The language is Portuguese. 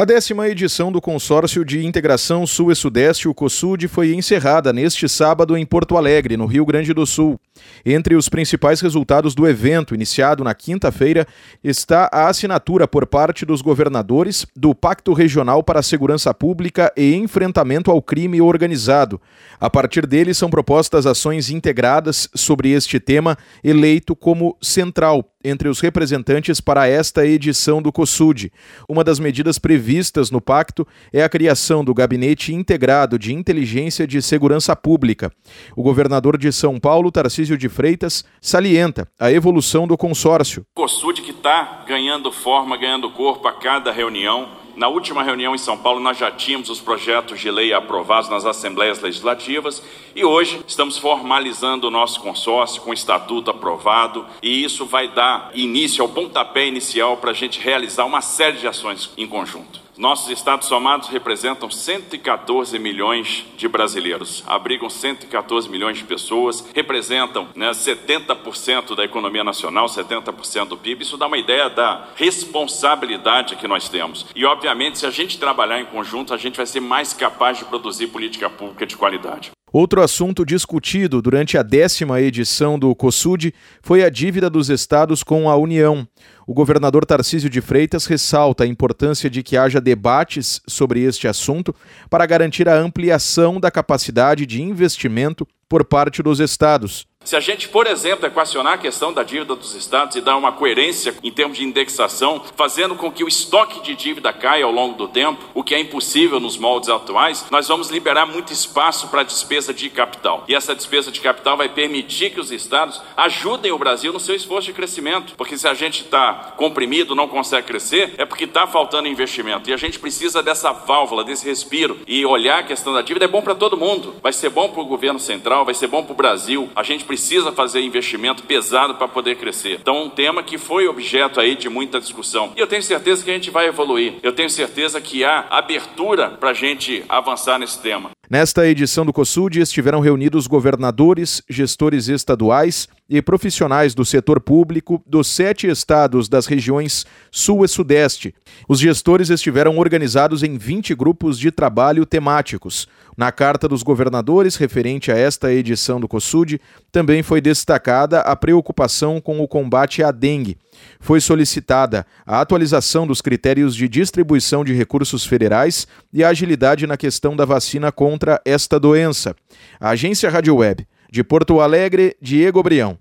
A décima edição do Consórcio de Integração Sul e Sudeste, o COSUD, foi encerrada neste sábado em Porto Alegre, no Rio Grande do Sul. Entre os principais resultados do evento, iniciado na quinta-feira, está a assinatura por parte dos governadores do Pacto Regional para a Segurança Pública e Enfrentamento ao Crime Organizado. A partir dele, são propostas ações integradas sobre este tema, eleito como central entre os representantes para esta edição do COSUD. Uma das medidas previstas no pacto é a criação do Gabinete Integrado de Inteligência de Segurança Pública. O governador de São Paulo, Tarcísio de Freitas, salienta a evolução do consórcio. O COSUD que está ganhando forma, ganhando corpo a cada reunião na última reunião em São Paulo, nós já tínhamos os projetos de lei aprovados nas assembleias legislativas e hoje estamos formalizando o nosso consórcio com o estatuto aprovado e isso vai dar início ao pontapé inicial para a gente realizar uma série de ações em conjunto. Nossos estados somados representam 114 milhões de brasileiros, abrigam 114 milhões de pessoas, representam né, 70% da economia nacional, 70% do PIB. Isso dá uma ideia da responsabilidade que nós temos. E, obviamente, se a gente trabalhar em conjunto, a gente vai ser mais capaz de produzir política pública de qualidade. Outro assunto discutido durante a décima edição do COSUD foi a dívida dos estados com a União. O governador Tarcísio de Freitas ressalta a importância de que haja debates sobre este assunto para garantir a ampliação da capacidade de investimento por parte dos estados. Se a gente, por exemplo, equacionar a questão da dívida dos estados e dar uma coerência em termos de indexação, fazendo com que o estoque de dívida caia ao longo do tempo, o que é impossível nos moldes atuais, nós vamos liberar muito espaço para a despesa de capital. E essa despesa de capital vai permitir que os estados ajudem o Brasil no seu esforço de crescimento. Porque se a gente está comprimido, não consegue crescer, é porque está faltando investimento. E a gente precisa dessa válvula, desse respiro. E olhar a questão da dívida é bom para todo mundo. Vai ser bom para o governo central, vai ser bom para o Brasil. A gente precisa fazer investimento pesado para poder crescer. Então, um tema que foi objeto aí de muita discussão. E eu tenho certeza que a gente vai evoluir. Eu tenho certeza que há abertura para a gente avançar nesse tema. Nesta edição do COSUD estiveram reunidos governadores, gestores estaduais e profissionais do setor público dos sete estados das regiões Sul e Sudeste. Os gestores estiveram organizados em 20 grupos de trabalho temáticos. Na carta dos governadores referente a esta edição do COSUD, também foi destacada a preocupação com o combate à dengue. Foi solicitada a atualização dos critérios de distribuição de recursos federais e a agilidade na questão da vacina contra esta doença. Agência Rádio Web, de Porto Alegre, Diego Brião.